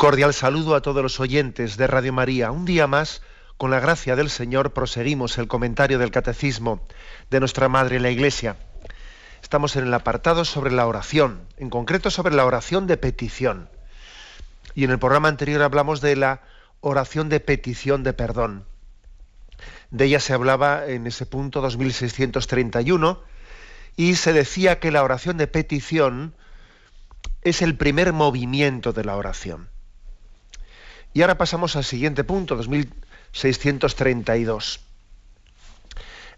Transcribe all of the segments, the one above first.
Cordial saludo a todos los oyentes de Radio María. Un día más, con la gracia del Señor, proseguimos el comentario del Catecismo de nuestra Madre la Iglesia. Estamos en el apartado sobre la oración, en concreto sobre la oración de petición. Y en el programa anterior hablamos de la oración de petición de perdón. De ella se hablaba en ese punto 2631 y se decía que la oración de petición es el primer movimiento de la oración. Y ahora pasamos al siguiente punto, 2632,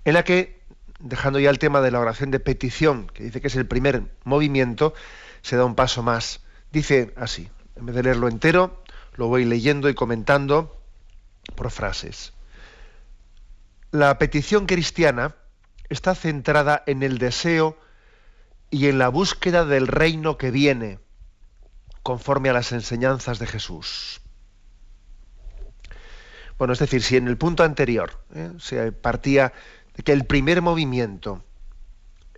en la que, dejando ya el tema de la oración de petición, que dice que es el primer movimiento, se da un paso más. Dice así, en vez de leerlo entero, lo voy leyendo y comentando por frases. La petición cristiana está centrada en el deseo y en la búsqueda del reino que viene, conforme a las enseñanzas de Jesús. Bueno, es decir, si en el punto anterior ¿eh? se partía de que el primer movimiento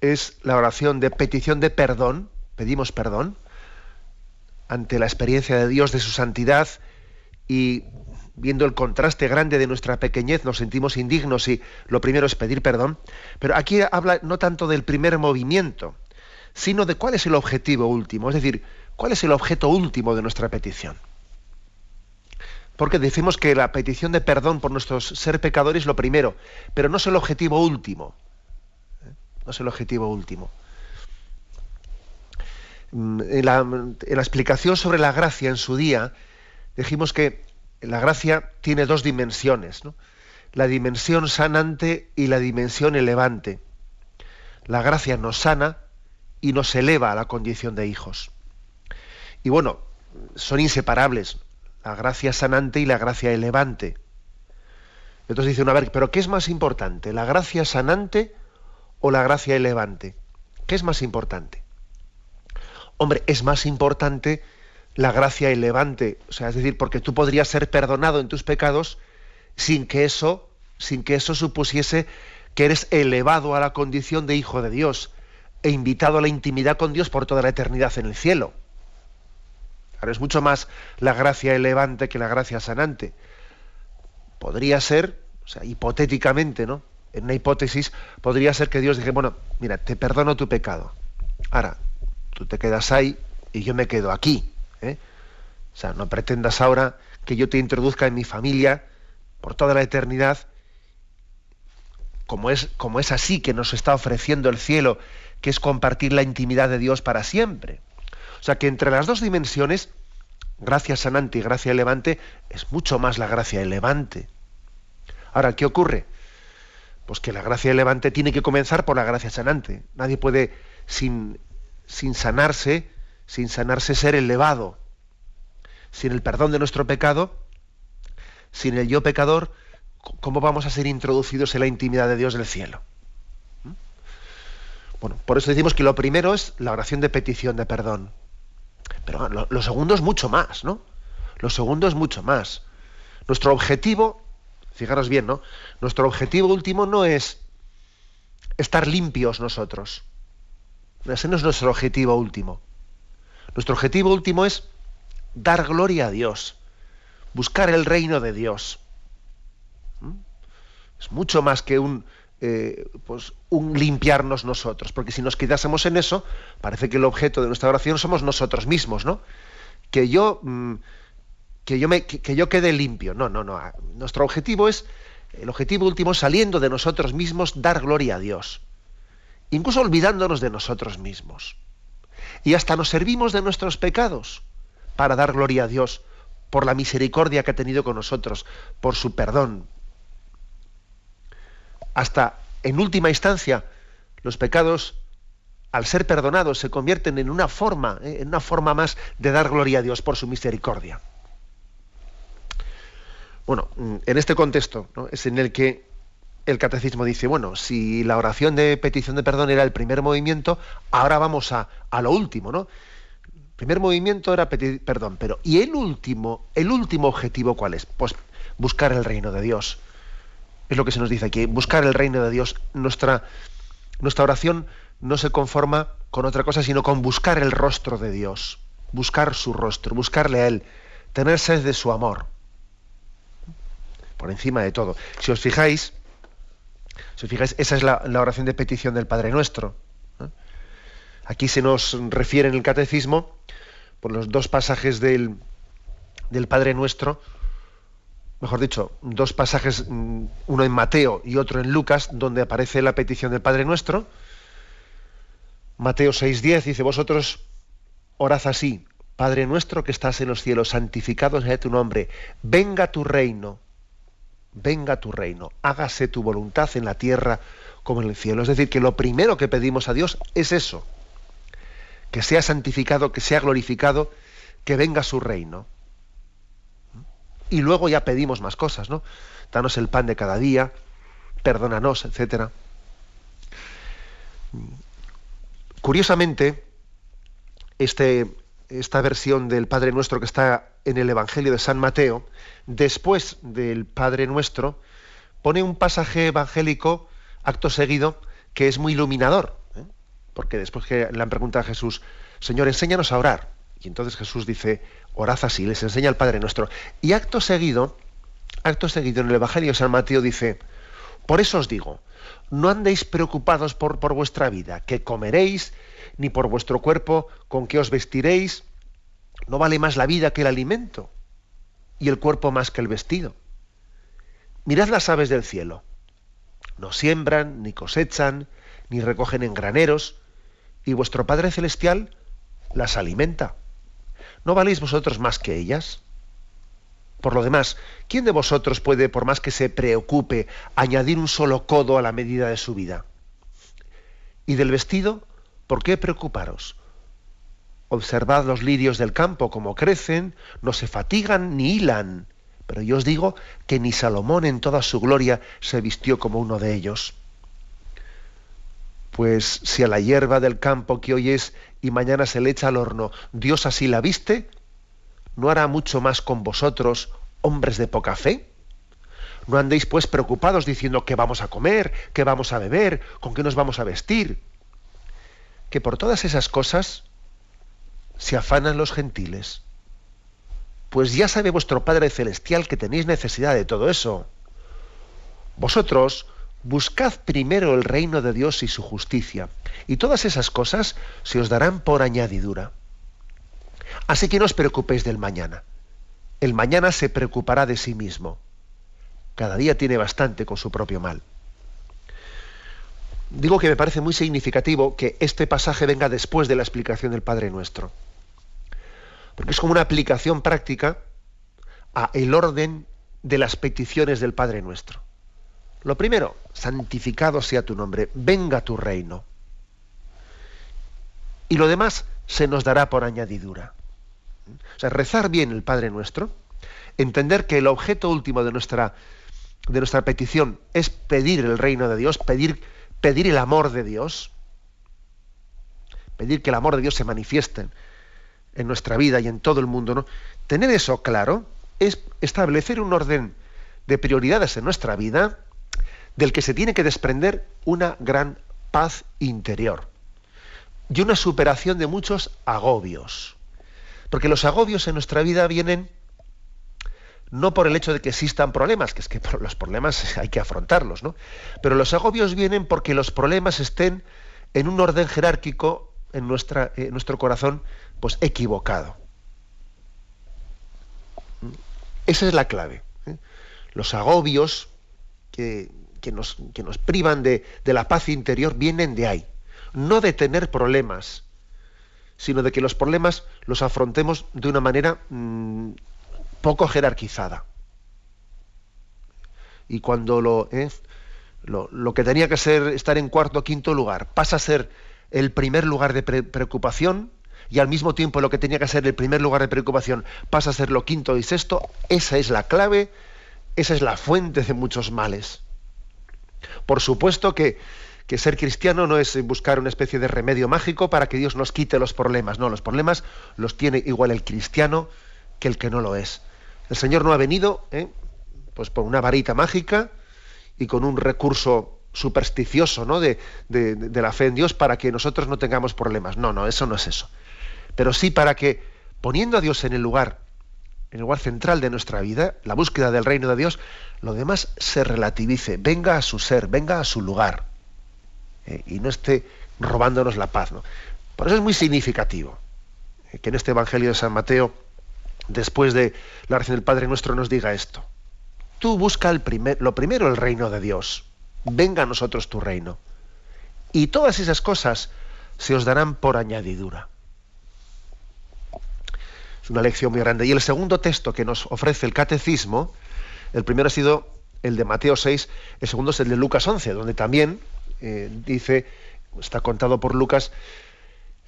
es la oración de petición de perdón, pedimos perdón, ante la experiencia de Dios, de su santidad, y viendo el contraste grande de nuestra pequeñez, nos sentimos indignos y lo primero es pedir perdón, pero aquí habla no tanto del primer movimiento, sino de cuál es el objetivo último, es decir, cuál es el objeto último de nuestra petición. Porque decimos que la petición de perdón por nuestros ser pecadores es lo primero, pero no es el objetivo último. ¿eh? No es el objetivo último. Mm, en la, explicación sobre la gracia en su día, dijimos que la gracia tiene dos dimensiones, la dimensión sanante y la dimensión elevante. La gracia nos sana y nos eleva a la condición de hijos. Y bueno, son inseparables la gracia sanante y la gracia elevante. Entonces dice una vez, pero ¿qué es más importante? ¿La gracia sanante o la gracia elevante? ¿Qué es más importante? Hombre, es más importante la gracia elevante, o sea, es decir, porque tú podrías ser perdonado en tus pecados sin que eso, sin que eso supusiese que eres elevado a la condición de hijo de Dios e invitado a la intimidad con Dios por toda la eternidad en el cielo es mucho más la gracia elevante que la gracia sanante. Podría ser, o sea, hipotéticamente, ¿no? En una hipótesis, podría ser que Dios dije, bueno, mira, te perdono tu pecado. Ahora, tú te quedas ahí y yo me quedo aquí. ¿eh? O sea, no pretendas ahora que yo te introduzca en mi familia por toda la eternidad, como es, como es así que nos está ofreciendo el cielo, que es compartir la intimidad de Dios para siempre. O sea que entre las dos dimensiones, gracia sanante y gracia elevante, es mucho más la gracia elevante. Ahora, ¿qué ocurre? Pues que la gracia elevante tiene que comenzar por la gracia sanante. Nadie puede, sin, sin sanarse, sin sanarse, ser elevado. Sin el perdón de nuestro pecado, sin el yo pecador, ¿cómo vamos a ser introducidos en la intimidad de Dios del cielo? ¿Mm? Bueno, por eso decimos que lo primero es la oración de petición de perdón. Pero lo, segundo es mucho más, ¿no? Lo segundo es mucho más. Nuestro objetivo, fijaros bien, ¿no? Nuestro objetivo último no es estar limpios nosotros. Ese no es nuestro objetivo último. Nuestro objetivo último es dar gloria a Dios, buscar el reino de Dios. ¿Mm? Es mucho más que un, eh, pues un limpiarnos nosotros, porque si nos quedásemos en eso, parece que el objeto de nuestra oración somos nosotros mismos, ¿no? Que yo, mm, que yo, me, que, yo quede limpio. No, no, no. Nuestro objetivo es, el objetivo último, saliendo de nosotros mismos, dar gloria a Dios. Incluso olvidándonos de nosotros mismos. Y hasta nos servimos de nuestros pecados para dar gloria a Dios por la misericordia que ha tenido con nosotros, por su perdón, hasta en última instancia los pecados al ser perdonados se convierten en una forma, ¿eh? en una forma más de dar gloria a Dios por su misericordia. Bueno, mm, en este contexto es en el que el catecismo dice, bueno, si la oración de petición de perdón era el primer movimiento, ahora vamos a, lo último, ¿no? El primer movimiento era pedir perdón, pero ¿y el último, el último objetivo cuál es? Pues buscar el reino de Dios. Es lo que se nos dice aquí, buscar el reino de Dios. Nuestra, nuestra oración no se conforma con otra cosa, sino con buscar el rostro de Dios, buscar su rostro, buscarle a Él, tener sed de su amor, por encima de todo. Si os fijáis, si os fijáis, esa es la, oración de petición del Padre Nuestro. Aquí se nos refiere en el Catecismo, por los dos pasajes del, del Padre Nuestro, mejor dicho, dos pasajes, mm, uno en Mateo y otro en Lucas, donde aparece la petición del Padre Nuestro. Mateo 6:10 dice, vosotros orad así, Padre nuestro que estás en los cielos, santificado sea tu nombre, venga tu reino, venga tu reino, hágase tu voluntad en la tierra como en el cielo. Es decir, que lo primero que pedimos a Dios es eso, que sea santificado, que sea glorificado, que venga su reino. Y luego ya pedimos más cosas, ¿no? Danos el pan de cada día, perdónanos, etcétera. Curiosamente, este, esta versión del Padre Nuestro que está en el Evangelio de San Mateo, después del Padre Nuestro, pone un pasaje evangélico, acto seguido, que es muy iluminador. ¿eh? Porque después que le han preguntado a Jesús, Señor, enséñanos a orar. Y entonces Jesús dice, orad así, les enseña el Padre Nuestro. Y acto seguido, acto seguido en el Evangelio de San Mateo dice, por eso os digo, no andéis preocupados por, por vuestra vida, que comeréis, ni por vuestro cuerpo, con qué os vestiréis. No vale más la vida que el alimento, y el cuerpo más que el vestido. Mirad las aves del cielo. No siembran, ni cosechan, ni recogen en graneros, y vuestro Padre Celestial las alimenta. ¿No valéis vosotros más que ellas? Por lo demás, ¿quién de vosotros puede, por más que se preocupe, añadir un solo codo a la medida de su vida? ¿Y del vestido? ¿Por qué preocuparos? Observad los lirios del campo, como crecen, no se fatigan ni hilan. Pero yo os digo que ni Salomón en toda su gloria se vistió como uno de ellos. Pues si a la hierba del campo que hoy es y mañana se le echa al horno, Dios así la viste, ¿no hará mucho más con vosotros, hombres de poca fe? No andéis pues preocupados diciendo qué vamos a comer, qué vamos a beber, con qué nos vamos a vestir. Que por todas esas cosas se afanan los gentiles. Pues ya sabe vuestro Padre Celestial que tenéis necesidad de todo eso. Vosotros buscad primero el reino de Dios y su justicia, y todas esas cosas se os darán por añadidura. Así que no os preocupéis del mañana. El mañana se preocupará de sí mismo. Cada día tiene bastante con su propio mal. Digo que me parece muy significativo que este pasaje venga después de la explicación del Padre Nuestro. Porque es como una aplicación práctica a el orden de las peticiones del Padre Nuestro. Lo primero, santificado sea tu nombre, venga tu reino. Y lo demás se nos dará por añadidura. O sea, rezar bien el Padre Nuestro, entender que el objeto último de nuestra, de nuestra petición es pedir el reino de Dios, pedir, pedir el amor de Dios, pedir que el amor de Dios se manifieste en nuestra vida y en todo el mundo. Tener eso claro es establecer un orden de prioridades en nuestra vida del que se tiene que desprender una gran paz interior y una superación de muchos agobios. Porque los agobios en nuestra vida vienen no por el hecho de que existan problemas, que es que los problemas hay que afrontarlos, ¿no? Pero los agobios vienen porque los problemas estén en un orden jerárquico en, nuestra, en nuestro corazón, pues equivocado. Esa es la clave. ¿eh? Los agobios que, nos, que nos, privan de, de la paz interior vienen de ahí. No de tener problemas, sino de que los problemas los afrontemos de una manera mm, poco jerarquizada. Y cuando lo, ¿eh? lo, lo, que tenía que ser estar en cuarto o quinto lugar pasa a ser el primer lugar de preocupación y al mismo tiempo lo que tenía que ser el primer lugar de preocupación pasa a ser lo quinto y sexto, esa es la clave esa es la fuente de muchos males. Por supuesto que, ser cristiano no es buscar una especie de remedio mágico para que Dios nos quite los problemas. No, los problemas los tiene igual el cristiano que el que no lo es. El Señor no ha venido ¿eh? pues por una varita mágica y con un recurso supersticioso ¿no? de, de la fe en Dios para que nosotros no tengamos problemas. No, no, eso no es eso. Pero sí para que, poniendo a Dios en el lugar en el lugar central de nuestra vida, la búsqueda del reino de Dios, lo demás se relativice, venga a su ser, venga a su lugar, eh, y no esté robándonos la paz. ¿no? Por eso es muy significativo eh, que en este Evangelio de San Mateo, después de la oración del Padre Nuestro, nos diga esto. Tú busca el primer, lo primero el reino de Dios, venga a nosotros tu reino, y todas esas cosas se os darán por añadidura. Es una lección muy grande. Y el segundo texto que nos ofrece el catecismo, el primero ha sido el de Mateo 6, el segundo es el de Lucas 11, donde también eh, dice, está contado por Lucas,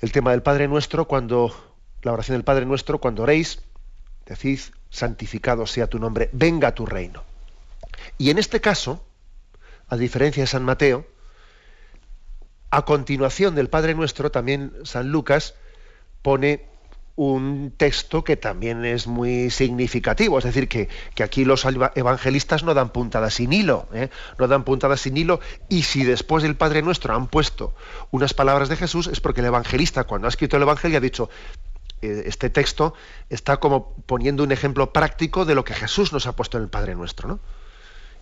el tema del Padre Nuestro, cuando, la oración del Padre Nuestro, cuando oréis, decid, santificado sea tu nombre, venga tu reino. Y en este caso, a diferencia de San Mateo, a continuación del Padre Nuestro, también San Lucas pone un texto que también es muy significativo, es decir, que, aquí los evangelistas no dan puntadas sin hilo, ¿eh? no dan puntadas sin hilo, y si después del Padre Nuestro han puesto unas palabras de Jesús, es porque el evangelista, cuando ha escrito el Evangelio, ha dicho, eh, este texto está como poniendo un ejemplo práctico de lo que Jesús nos ha puesto en el Padre Nuestro. ¿no?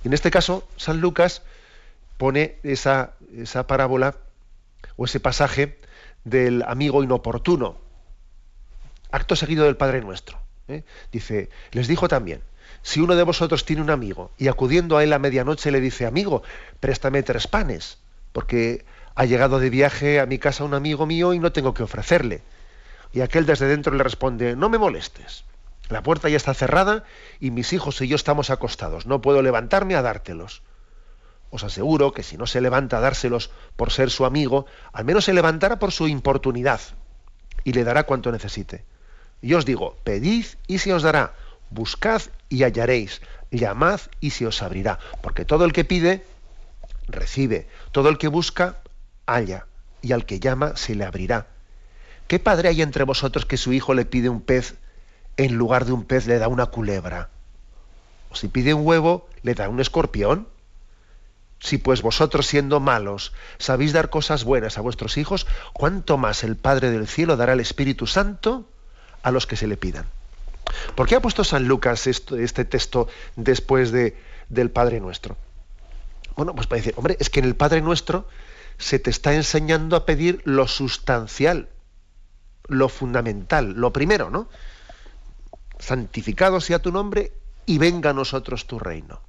Y en este caso, San Lucas pone esa, esa parábola o ese pasaje del amigo inoportuno, acto seguido del Padre Nuestro. ¿eh? Dice, les dijo también, si uno de vosotros tiene un amigo y acudiendo a él a medianoche le dice, amigo, préstame tres panes, porque ha llegado de viaje a mi casa un amigo mío y no tengo que ofrecerle. Y aquel desde dentro le responde, no me molestes. La puerta ya está cerrada y mis hijos y yo estamos acostados. No puedo levantarme a dártelos. Os aseguro que si no se levanta a dárselos por ser su amigo, al menos se levantará por su importunidad y le dará cuanto necesite. Y os digo, pedid y se os dará, buscad y hallaréis, llamad y se os abrirá, porque todo el que pide, recibe, todo el que busca, halla, y al que llama se le abrirá. ¿Qué padre hay entre vosotros que su hijo le pide un pez, en lugar de un pez le da una culebra? O si pide un huevo, le da un escorpión. Si pues vosotros siendo malos sabéis dar cosas buenas a vuestros hijos, ¿cuánto más el Padre del cielo dará el Espíritu Santo a los que se le pidan. ¿Por qué ha puesto San Lucas este texto después de, del Padre Nuestro? Bueno, pues para decir, hombre, es que en el Padre Nuestro se te está enseñando a pedir lo sustancial, lo fundamental, lo primero, ¿no? Santificado sea tu nombre y venga a nosotros tu reino.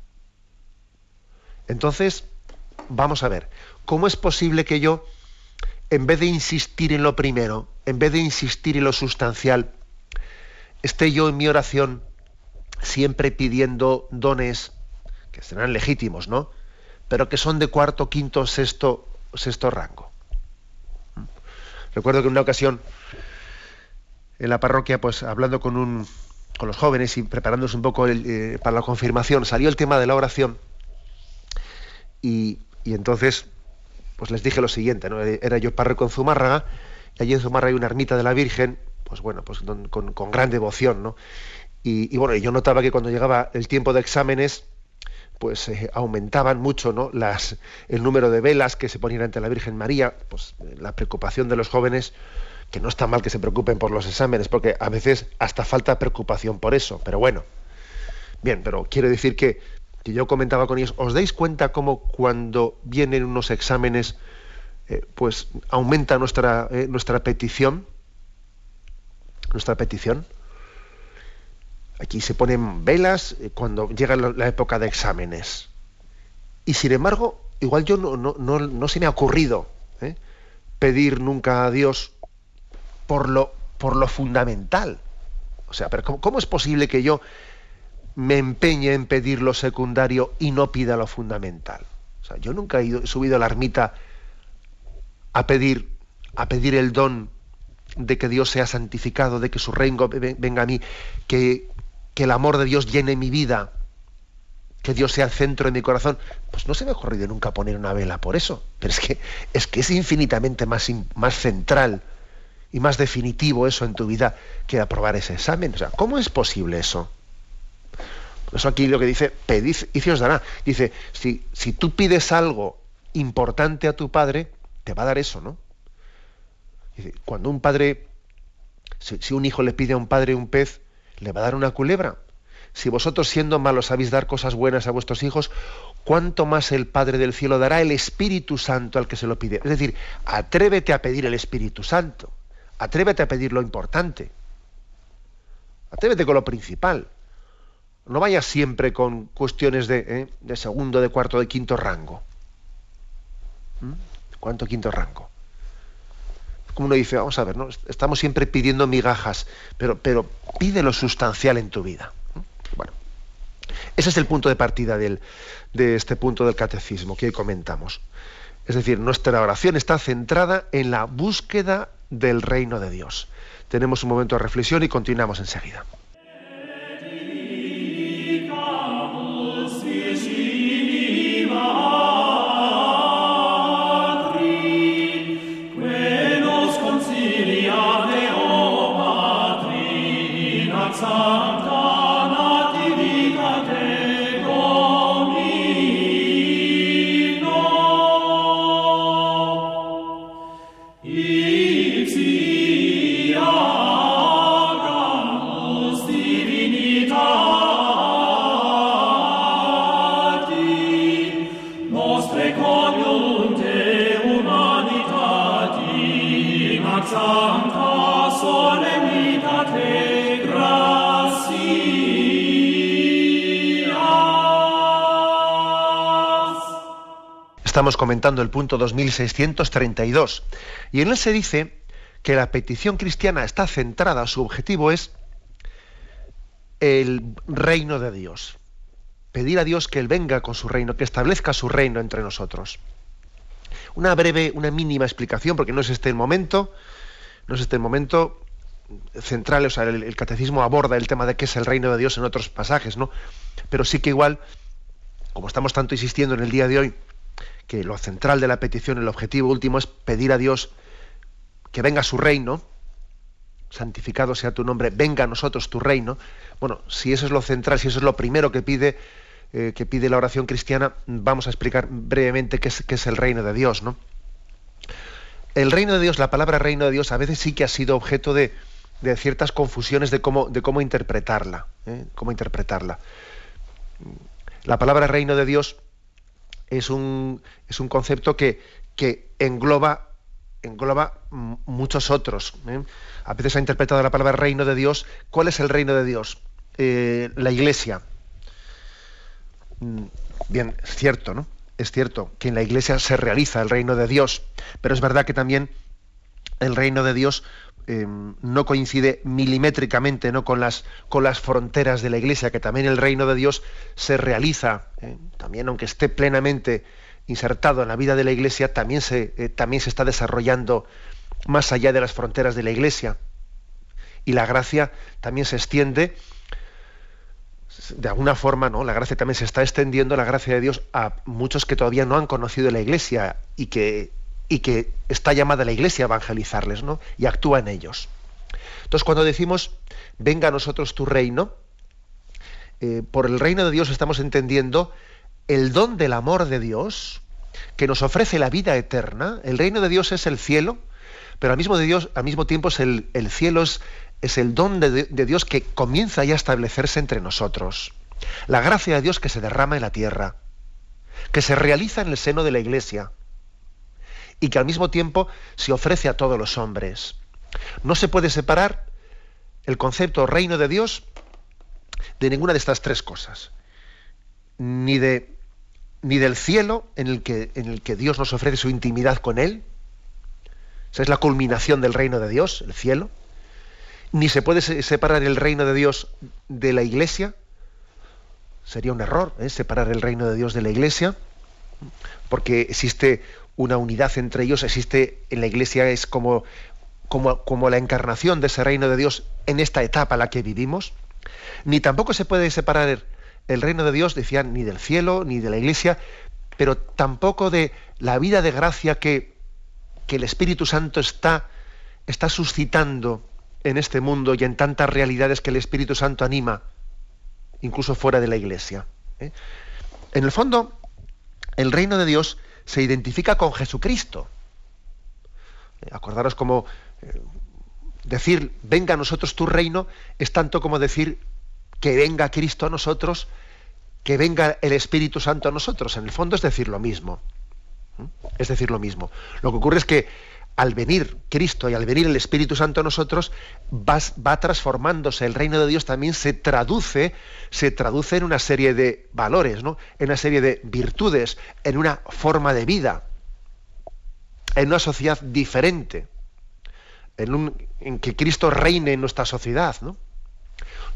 Entonces, vamos a ver, ¿cómo es posible que yo, en vez de insistir en lo primero, en vez de insistir en lo sustancial, esté yo en mi oración siempre pidiendo dones que serán legítimos, ¿no? Pero que son de cuarto, quinto, sexto, sexto rango. Recuerdo que en una ocasión en la parroquia, pues hablando con un con los jóvenes y preparándose un poco eh, para la confirmación, salió el tema de la oración y, entonces pues les dije lo siguiente, ¿no? Era yo párroco en Zumárraga y allí en Zumárraga hay una ermita de la Virgen pues bueno, pues con, gran devoción, ¿no? Y, bueno, yo notaba que cuando llegaba el tiempo de exámenes, pues eh, aumentaban mucho ¿no? Las, el número de velas que se ponían ante la Virgen María, pues eh, la preocupación de los jóvenes, que no está mal que se preocupen por los exámenes, porque a veces hasta falta preocupación por eso, pero bueno. Bien, pero quiero decir que, que yo comentaba con ellos, ¿os dais cuenta cómo cuando vienen unos exámenes, eh, pues aumenta nuestra, nuestra petición? Nuestra petición. Aquí se ponen velas eh, cuando llega la época de exámenes. Y sin embargo, igual yo no, no, no, se me ha ocurrido ¿eh? pedir nunca a Dios por lo, por lo fundamental. O sea, pero ¿cómo, es posible que yo me empeñe en pedir lo secundario y no pida lo fundamental? O sea, yo nunca he, ido, he subido a la ermita a pedir, a pedir el don de que Dios sea santificado, de que su reino venga a mí, que, que el amor de Dios llene mi vida, que Dios sea el centro de mi corazón, pues no se me ha ocurrido nunca poner una vela por eso. Pero es que es, que es infinitamente más, más central y más definitivo eso en tu vida que aprobar ese examen. O sea, ¿cómo es posible eso? Eso aquí lo que dice, pedid y os dará. Dice, si, si tú pides algo importante a tu padre, te va a dar eso, ¿no? Cuando un padre, si, un hijo le pide a un padre un pez, le va a dar una culebra si vosotros siendo malos sabéis dar cosas buenas a vuestros hijos, ¿cuánto más el Padre del Cielo dará el Espíritu Santo al que se lo pide? Es decir, atrévete a pedir el Espíritu Santo, atrévete a pedir lo importante, atrévete con lo principal. No vayas siempre con cuestiones de, ¿eh? segundo, de cuarto, de quinto rango. ¿Mm? ¿Cuánto quinto rango? Como uno dice, vamos a ver, estamos siempre pidiendo migajas, pero, pero pide lo sustancial en tu vida. Bueno, ese es el punto de partida de este punto del catecismo que hoy comentamos. Es decir, nuestra oración está centrada en la búsqueda del reino de Dios. Tenemos un momento de reflexión y continuamos enseguida. Estamos comentando el punto 2632 y en él se dice que la petición cristiana está centrada, su objetivo es el reino de Dios. Pedir a Dios que Él venga con su reino, que establezca su reino entre nosotros. Una breve, una mínima explicación, porque no es este el momento, no es este el momento central, o sea, el, el, catecismo aborda el tema de qué es el reino de Dios en otros pasajes, ¿no? Pero sí que igual, como estamos tanto insistiendo en el día de hoy, que lo central de la petición, el objetivo último es pedir a Dios que venga su reino, santificado sea tu nombre, venga a nosotros tu reino. Bueno, si eso es lo central, si eso es lo primero que pide, eh, que pide la oración cristiana, vamos a explicar brevemente qué es, qué es el reino de Dios, ¿no? El reino de Dios, la palabra reino de Dios, a veces sí que ha sido objeto de, de ciertas confusiones de cómo, de cómo interpretarla, ¿eh? cómo interpretarla. La palabra reino de Dios es un, es un concepto que, que engloba, engloba muchos otros. ¿eh? A veces ha interpretado la palabra reino de Dios. ¿Cuál es el reino de Dios? Eh, la iglesia. Mm, bien, es cierto, ¿no? Es cierto que en la iglesia se realiza el reino de Dios, pero es verdad que también el reino de Dios Em, no coincide milimétricamente ¿no? con, las, con las fronteras de la Iglesia, que también el reino de Dios se realiza, ¿eh? también aunque esté plenamente insertado en la vida de la Iglesia, también se, eh, también se está desarrollando más allá de las fronteras de la Iglesia. Y la gracia también se extiende, de alguna forma, ¿no? La gracia también se está extendiendo, la gracia de Dios, a muchos que todavía no han conocido la Iglesia y que y que está llamada la iglesia a evangelizarles, ¿no? Y actúa en ellos. Entonces, cuando decimos, venga a nosotros tu reino, eh, por el reino de Dios estamos entendiendo el don del amor de Dios, que nos ofrece la vida eterna. El reino de Dios es el cielo, pero al mismo, tiempo es el, el cielo es, es, el don de, de Dios que comienza ya a establecerse entre nosotros. La gracia de Dios que se derrama en la tierra, que se realiza en el seno de la iglesia y que al mismo tiempo se ofrece a todos los hombres. No se puede separar el concepto reino de Dios de ninguna de estas tres cosas. Ni, de, ni del cielo en el, que, en el que Dios nos ofrece su intimidad con Él. Esa es la culminación del reino de Dios, el cielo. Ni se puede separar el reino de Dios de la iglesia. Sería un error ¿eh? separar el reino de Dios de la iglesia, porque existe una unidad entre ellos, existe en la Iglesia, es como, como, como la encarnación de ese reino de Dios en esta etapa en la que vivimos, ni tampoco se puede separar el reino de Dios, decían, ni del cielo, ni de la iglesia, pero tampoco de la vida de gracia que, que el Espíritu Santo está, está suscitando en este mundo y en tantas realidades que el Espíritu Santo anima, incluso fuera de la iglesia. ¿eh? En el fondo, el reino de Dios se identifica con Jesucristo. Eh, acordaros como eh, decir, venga a nosotros tu reino, es tanto como decir que venga Cristo a nosotros, que venga el Espíritu Santo a nosotros. En el fondo es decir lo mismo. Es decir lo mismo. Lo que ocurre es que al venir Cristo y al venir el Espíritu Santo a nosotros, va, transformándose. El reino de Dios también se traduce, se traduce en una serie de valores, ¿no? en una serie de virtudes, en una forma de vida, en una sociedad diferente, en, un, en que Cristo reine en nuestra sociedad. ¿no?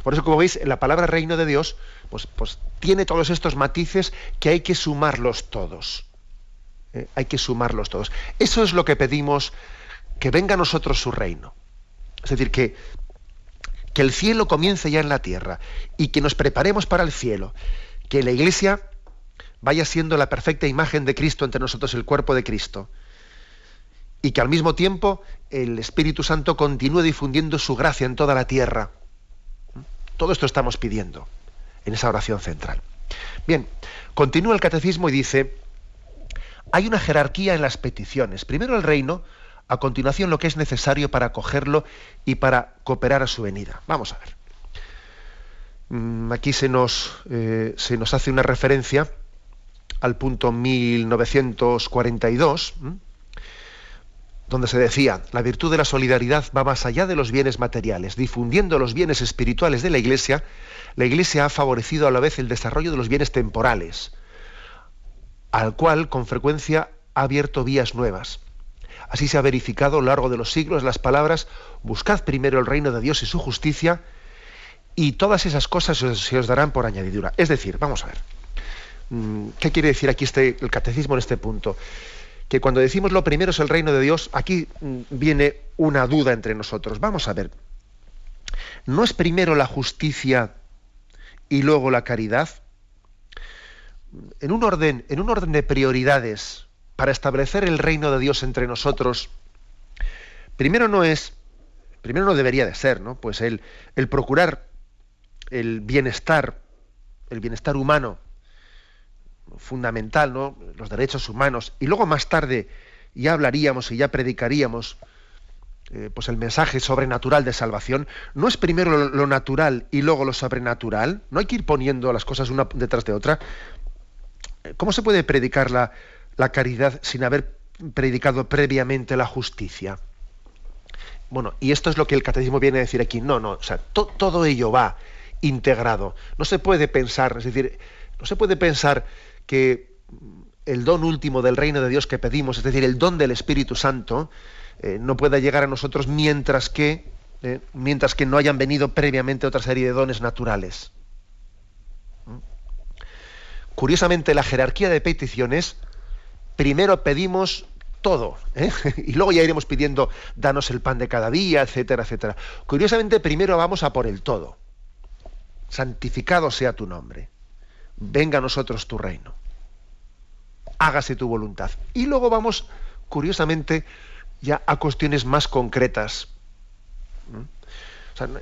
Por eso, como veis, la palabra reino de Dios pues, pues tiene todos estos matices que hay que sumarlos todos. ¿Eh? Hay que sumarlos todos. Eso es lo que pedimos, que venga a nosotros su reino. Es decir, que, que el cielo comience ya en la tierra y que nos preparemos para el cielo. Que la iglesia vaya siendo la perfecta imagen de Cristo entre nosotros, el cuerpo de Cristo. Y que al mismo tiempo el Espíritu Santo continúe difundiendo su gracia en toda la tierra. Todo esto estamos pidiendo en esa oración central. Bien, continúa el catecismo y dice, hay una jerarquía en las peticiones. Primero el reino, a continuación lo que es necesario para acogerlo y para cooperar a su venida. Vamos a ver. Mm, aquí se nos, eh, se nos hace una referencia al punto 1942 donde se decía, la virtud de la solidaridad va más allá de los bienes materiales. Difundiendo los bienes espirituales de la Iglesia, la Iglesia ha favorecido a la vez el desarrollo de los bienes temporales, al cual con frecuencia ha abierto vías nuevas. Así se ha verificado a lo largo de los siglos las palabras, buscad primero el reino de Dios y su justicia, y todas esas cosas se os darán por añadidura. Es decir, vamos a ver, mm, ¿qué quiere decir aquí este, el catecismo en este punto? que cuando decimos lo primero es el reino de Dios, aquí mm, viene una duda entre nosotros. Vamos a ver. ¿No es primero la justicia y luego la caridad? En un orden, en un orden de prioridades para establecer el reino de Dios entre nosotros, primero no es, primero no debería de ser, ¿no? Pues el, el procurar el bienestar, el bienestar humano fundamental, ¿no? los derechos humanos, y luego más tarde ya hablaríamos y ya predicaríamos eh, pues el mensaje sobrenatural de salvación, ¿no es primero lo, natural y luego lo sobrenatural? ¿No hay que ir poniendo las cosas una detrás de otra? ¿Cómo se puede predicar la, caridad sin haber predicado previamente la justicia? Bueno, y esto es lo que el catecismo viene a decir aquí. No, no, o sea, todo ello va integrado. No se puede pensar, es decir, no se puede pensar que el don último del reino de Dios que pedimos, es decir, el don del Espíritu Santo, eh, no pueda llegar a nosotros mientras que, eh, mientras que no hayan venido previamente otra serie de dones naturales. Curiosamente, la jerarquía de peticiones, primero pedimos todo, ¿eh? y luego ya iremos pidiendo, danos el pan de cada día, etcétera, etcétera. Curiosamente, primero vamos a por el todo. Santificado sea tu nombre. Venga a nosotros tu reino hágase tu voluntad. Y luego vamos, curiosamente, ya a cuestiones más concretas.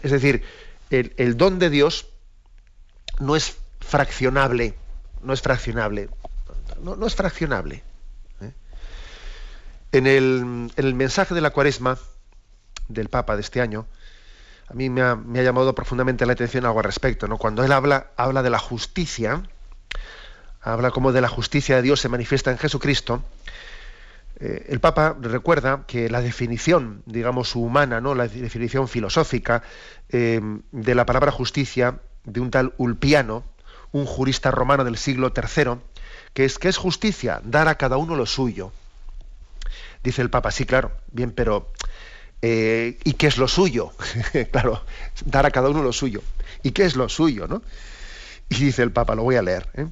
es decir, el, don de Dios no es fraccionable, no es fraccionable, no, es fraccionable. ¿eh? En, el, mensaje de la cuaresma del Papa de este año, a mí me ha, me ha, llamado profundamente la atención algo al respecto. ¿no? Cuando él habla, habla de la justicia, habla como de la justicia de Dios se manifiesta en Jesucristo, eh, el Papa recuerda que la definición, digamos, humana, ¿no? la definición filosófica eh, de la palabra justicia de un tal Ulpiano, un jurista romano del siglo III, que es que es justicia, dar a cada uno lo suyo. Dice el Papa, sí, claro, bien, pero eh, ¿y qué es lo suyo? claro, dar a cada uno lo suyo. ¿Y qué es lo suyo? ¿no? Y dice el Papa, lo voy a leer. ¿eh?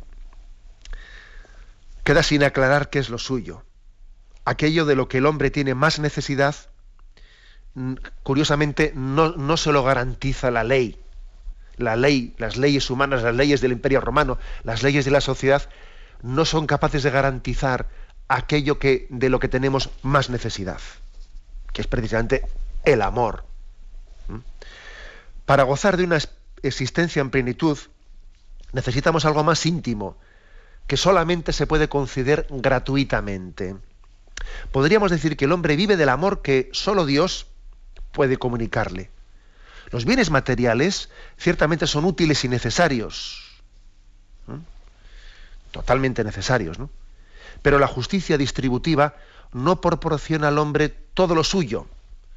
queda sin aclarar qué es lo suyo. Aquello de lo que el hombre tiene más necesidad, curiosamente, no, se lo garantiza la ley. La ley, las leyes humanas, las leyes del Imperio Romano, las leyes de la sociedad, no son capaces de garantizar aquello que, de lo que tenemos más necesidad, que es precisamente el amor. ¿Mm? Para gozar de una existencia en plenitud, necesitamos algo más íntimo, que solamente se puede conceder gratuitamente. Podríamos decir que el hombre vive del amor que solo Dios puede comunicarle. Los bienes materiales ciertamente son útiles y necesarios, totalmente necesarios, ¿no? Pero la justicia distributiva no proporciona al hombre todo lo suyo,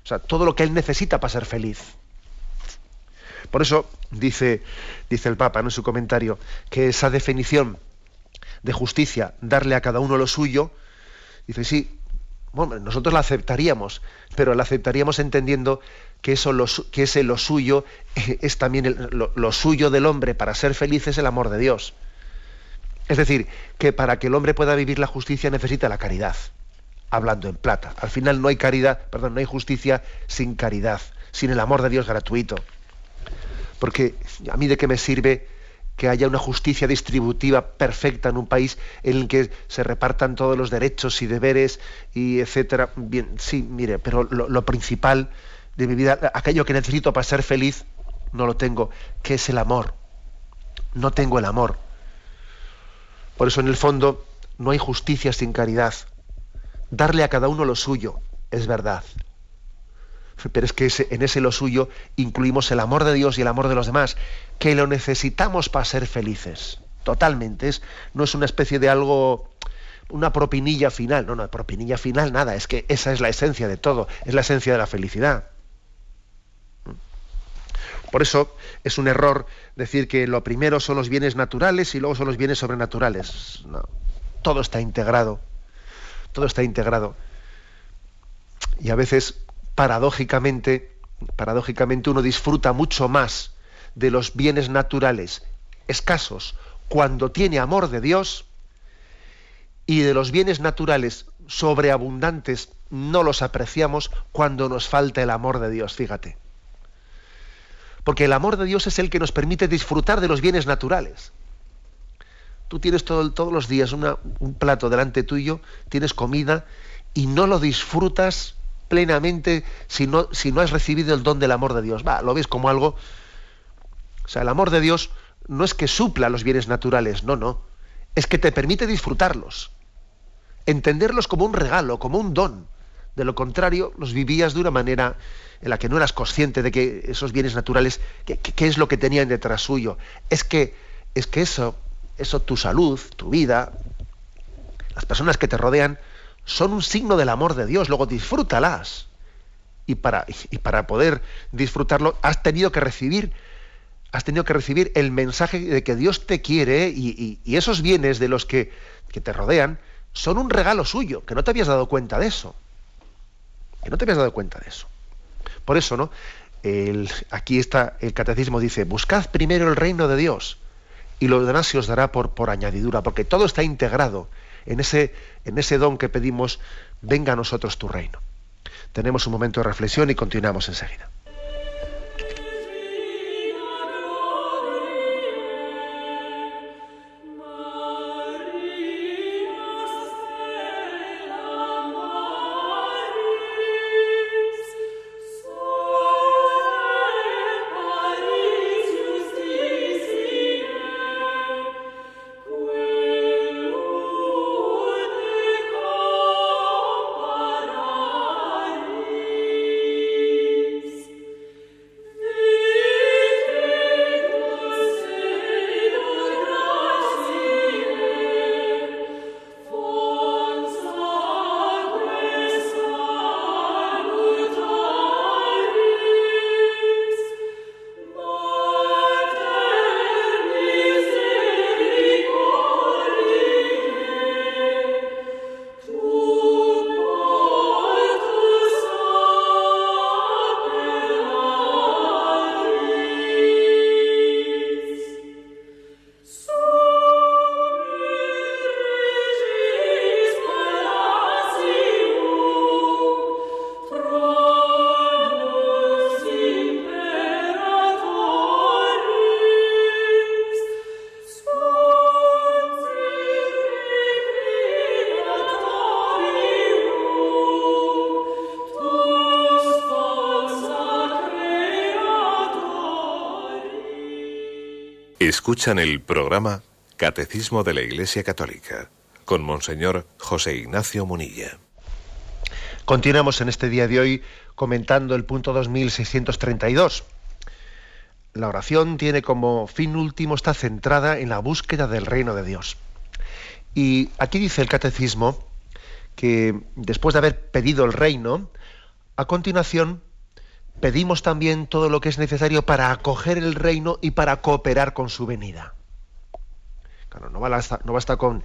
o sea, todo lo que él necesita para ser feliz. Por eso dice, dice el Papa en su comentario que esa definición de justicia, darle a cada uno lo suyo, dice, sí, bueno, nosotros la aceptaríamos, pero la aceptaríamos entendiendo que, eso lo, que ese lo suyo es también lo, suyo del hombre para ser feliz es el amor de Dios. Es decir, que para que el hombre pueda vivir la justicia necesita la caridad, hablando en plata. Al final no hay caridad, perdón, no hay justicia sin caridad, sin el amor de Dios gratuito. Porque a mí de qué me sirve que haya una justicia distributiva perfecta en un país en el que se repartan todos los derechos y deberes y etcétera. Bien, sí, mire, pero lo, principal de mi vida, aquello que necesito para ser feliz, no lo tengo, que es el amor. No tengo el amor. Por eso en el fondo no hay justicia sin caridad. Darle a cada uno lo suyo, es verdad. Pero es que en ese lo suyo incluimos el amor de Dios y el amor de los demás, que lo necesitamos para ser felices. Totalmente. Es, no es una especie de algo, una propinilla final. No, no, propinilla final, nada. Es que esa es la esencia de todo. Es la esencia de la felicidad. Por eso es un error decir que lo primero son los bienes naturales y luego son los bienes sobrenaturales. No. Todo está integrado. Todo está integrado. Y a veces paradójicamente, paradójicamente uno disfruta mucho más de los bienes naturales escasos cuando tiene amor de Dios y de los bienes naturales sobreabundantes no los apreciamos cuando nos falta el amor de Dios, fíjate. Porque el amor de Dios es el que nos permite disfrutar de los bienes naturales. Tú tienes todos los días un plato delante tuyo, tienes comida y no lo disfrutas plenamente si no, si no has recibido el don del amor de Dios. Va, lo ves como algo. O sea, el amor de Dios no es que supla los bienes naturales, no, no. Es que te permite disfrutarlos. Entenderlos como un regalo, como un don. De lo contrario, los vivías de una manera en la que no eras consciente de que esos bienes naturales, qué es lo que tenían detrás suyo. Es que, es que eso, eso, tu salud, tu vida, las personas que te rodean, son un signo del amor de Dios, luego disfrútalas. Y para, y para poder disfrutarlo has tenido que recibir has tenido que recibir el mensaje de que Dios te quiere y, esos bienes de los que, que, te rodean son un regalo suyo, que no te habías dado cuenta de eso. Que no te habías dado cuenta de eso. Por eso, ¿no? Aquí está el catecismo dice, buscad primero el reino de Dios y lo demás se os dará por, por añadidura, porque todo está integrado en ese, en ese don que pedimos, venga a nosotros tu reino. Tenemos un momento de reflexión y continuamos enseguida. Escuchan el programa Catecismo de la Iglesia Católica con Monseñor José Ignacio Munilla. Continuamos en este día de hoy comentando el punto 2632. La oración tiene como fin último, está centrada en la búsqueda del reino de Dios. Y aquí dice el catecismo que después de haber pedido el reino, a continuación pedimos también todo lo que es necesario para acoger el reino y para cooperar con su venida. Claro, no basta, con,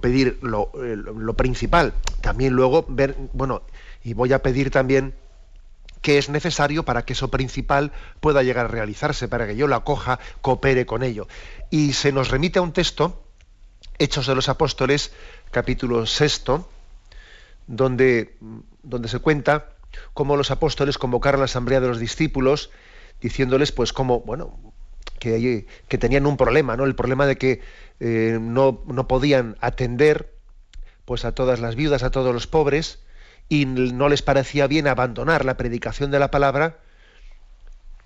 pedir lo, eh, lo, principal, también luego ver, bueno, y voy a pedir también qué es necesario para que eso principal pueda llegar a realizarse, para que yo lo acoja, coopere con ello. Y se nos remite a un texto, Hechos de los Apóstoles, capítulo sexto, donde, donde se cuenta cómo los apóstoles convocaron la asamblea de los discípulos, diciéndoles, pues, cómo, bueno, que, que tenían un problema, ¿no? El problema de que eh, no, no, podían atender pues a todas las viudas, a todos los pobres, y no les parecía bien abandonar la predicación de la palabra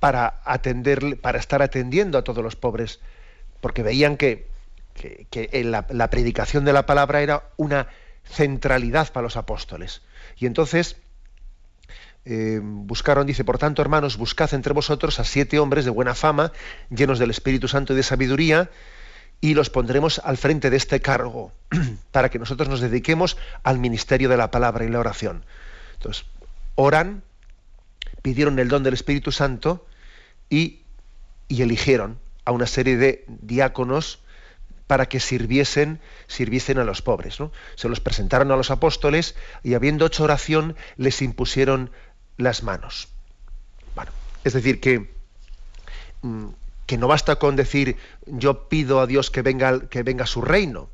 para atender, para estar atendiendo a todos los pobres, porque veían que, que, la, la predicación de la palabra era una centralidad para los apóstoles. Y entonces eh, buscaron, dice, por tanto, hermanos, buscad entre vosotros a siete hombres de buena fama, llenos del Espíritu Santo y de sabiduría, y los pondremos al frente de este cargo, para que nosotros nos dediquemos al ministerio de la palabra y la oración. Entonces, oran, pidieron el don del Espíritu Santo y, y eligieron a una serie de diáconos para que sirviesen, sirviesen a los pobres. ¿no? Se los presentaron a los apóstoles y habiendo hecho oración les impusieron las manos. Bueno, es decir, que, mm, que no basta con decir yo pido a Dios que venga, que venga su reino.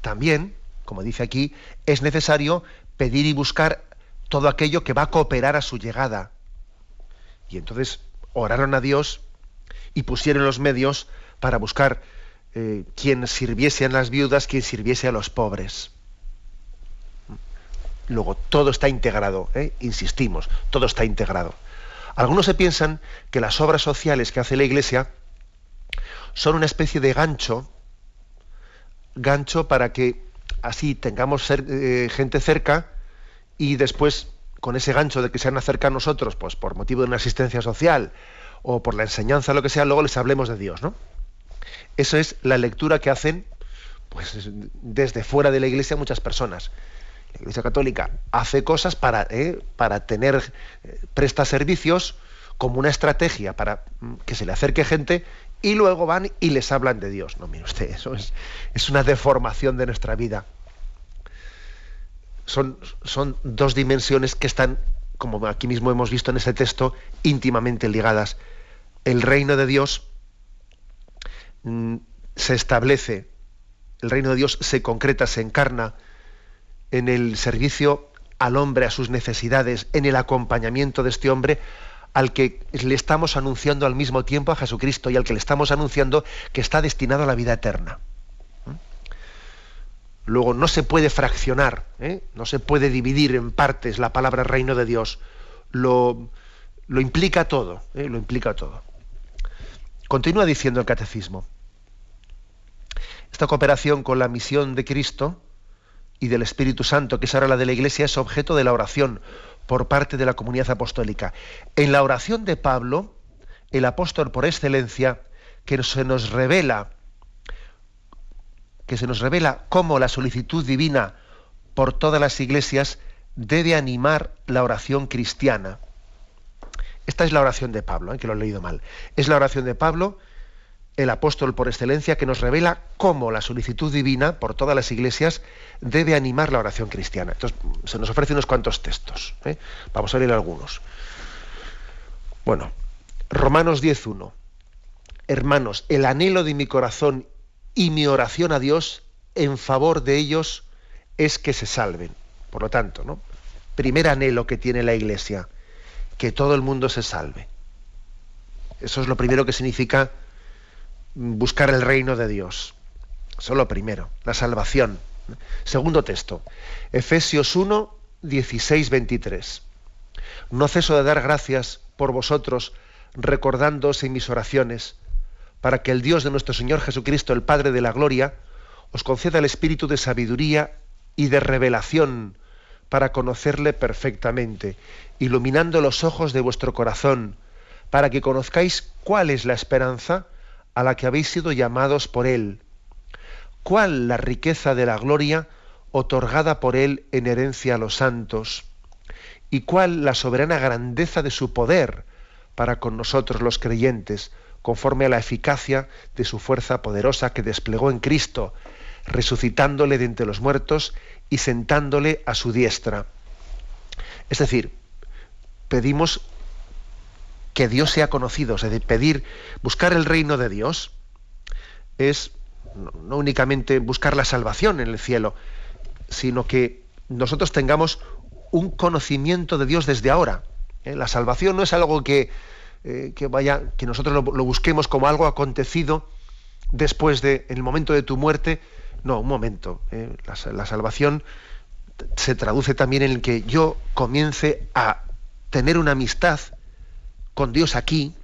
También, como dice aquí, es necesario pedir y buscar todo aquello que va a cooperar a su llegada. Y entonces oraron a Dios y pusieron los medios para buscar eh, quien sirviese a las viudas, quien sirviese a los pobres. Luego, todo está integrado, ¿eh? insistimos, todo está integrado. Algunos se piensan que las obras sociales que hace la Iglesia son una especie de gancho, gancho para que así tengamos eh, gente cerca y después con ese gancho de que se han acercado a nosotros, pues por motivo de una asistencia social o por la enseñanza, lo que sea, luego les hablemos de Dios, ¿no? Eso es la lectura que hacen pues, desde fuera de la Iglesia muchas personas. La Iglesia Católica hace cosas para, eh, para tener, eh, presta servicios como una estrategia para mm, que se le acerque gente y luego van y les hablan de Dios. No, mire usted, eso es, es una deformación de nuestra vida. Son, son dos dimensiones que están, como aquí mismo hemos visto en ese texto, íntimamente ligadas. El reino de Dios mm, se establece, el reino de Dios se concreta, se encarna en el servicio al hombre, a sus necesidades, en el acompañamiento de este hombre al que le estamos anunciando al mismo tiempo a Jesucristo y al que le estamos anunciando que está destinado a la vida eterna. ¿Mm? Luego no se puede fraccionar, ¿eh? no se puede dividir en partes la palabra reino de Dios. Lo, lo implica todo, ¿eh? lo implica todo. Continúa diciendo el catecismo. Esta cooperación con la misión de Cristo y del Espíritu Santo, que es ahora la de la Iglesia, es objeto de la oración por parte de la comunidad apostólica. En la oración de Pablo, el apóstol por excelencia, que se nos revela que se nos revela cómo la solicitud divina por todas las iglesias debe animar la oración cristiana. Esta es la oración de Pablo, ¿eh? que lo he leído mal. Es la oración de Pablo el apóstol por excelencia que nos revela cómo la solicitud divina por todas las iglesias debe animar la oración cristiana. Entonces, se nos ofrece unos cuantos textos. ¿eh? Vamos a leer algunos. Bueno, Romanos 10.1. Hermanos, el anhelo de mi corazón y mi oración a Dios en favor de ellos es que se salven. Por lo tanto, ¿no? Primer anhelo que tiene la iglesia, que todo el mundo se salve. Eso es lo primero que significa buscar el reino de Dios. Eso es lo primero, la salvación. Segundo texto, Efesios 1, 16, 23. No ceso de dar gracias por vosotros, recordándoos en mis oraciones, para que el Dios de nuestro Señor Jesucristo, el Padre de la Gloria, os conceda el espíritu de sabiduría y de revelación para conocerle perfectamente, iluminando los ojos de vuestro corazón, para que conozcáis cuál es la esperanza a la que habéis sido llamados por Él, cuál la riqueza de la gloria otorgada por Él en herencia a los santos, y cuál la soberana grandeza de su poder para con nosotros los creyentes, conforme a la eficacia de su fuerza poderosa que desplegó en Cristo, resucitándole de entre los muertos y sentándole a su diestra. Es decir, pedimos que Dios sea conocido, es decir, pedir, buscar el reino de Dios es no, únicamente buscar la salvación en el cielo, sino que nosotros tengamos un conocimiento de Dios desde ahora. ¿eh? La salvación no es algo que, eh, que vaya, que nosotros lo, busquemos como algo acontecido después de, en el momento de tu muerte. No, un momento. ¿eh? La, salvación se traduce también en que yo comience a tener una amistad con Dios aquí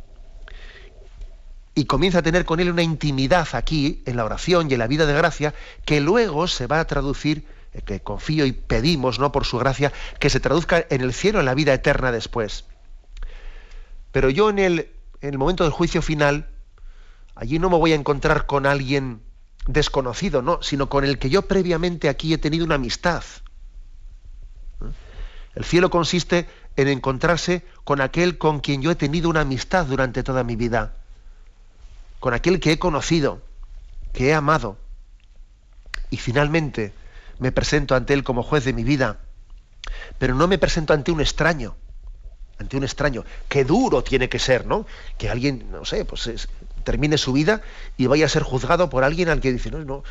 y comienza a tener con Él una intimidad aquí, en la oración y en la vida de gracia, que luego se va a traducir, eh, que confío y pedimos, ¿no? Por su gracia, que se traduzca en el cielo, en la vida eterna después. Pero yo en el, en el momento del juicio final, allí no me voy a encontrar con alguien desconocido, no, sino con el que yo previamente aquí he tenido una amistad. ¿Eh? El cielo consiste en encontrarse con aquel con quien yo he tenido una amistad durante toda mi vida, con aquel que he conocido, que he amado. Y finalmente me presento ante él como juez de mi vida, pero no me presento ante un extraño, ante un extraño. Qué duro tiene que ser, ¿no? Que alguien, no sé, pues termine su vida y vaya a ser juzgado por alguien al que dice, no, no,